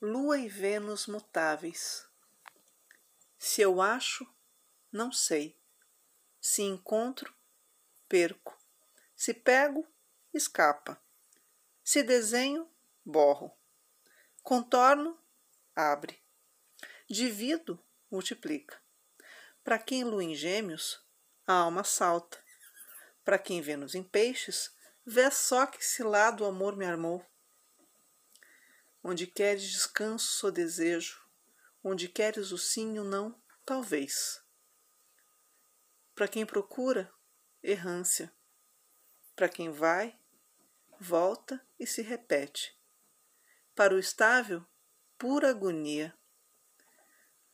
Lua e Vênus mutáveis. Se eu acho, não sei. Se encontro, perco. Se pego, escapa. Se desenho, borro. Contorno, abre. Divido, multiplica. Para quem lua em gêmeos, a alma salta. Para quem Vênus em peixes, vê só que esse lado o amor me armou. Onde queres descanso, sou desejo. Onde queres o sim, o não, talvez. Para quem procura, errância. Para quem vai, volta e se repete. Para o estável, pura agonia.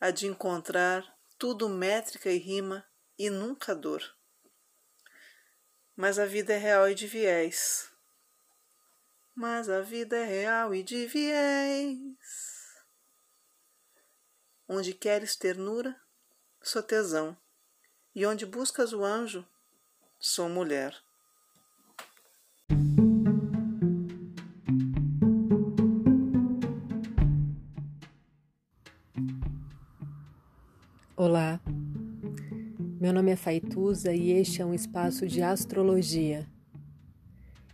A de encontrar tudo métrica e rima e nunca dor. Mas a vida é real e de viés mas a vida é real e de viés. Onde queres ternura, sou tesão, e onde buscas o anjo, sou mulher. Olá, meu nome é Faituza e este é um espaço de astrologia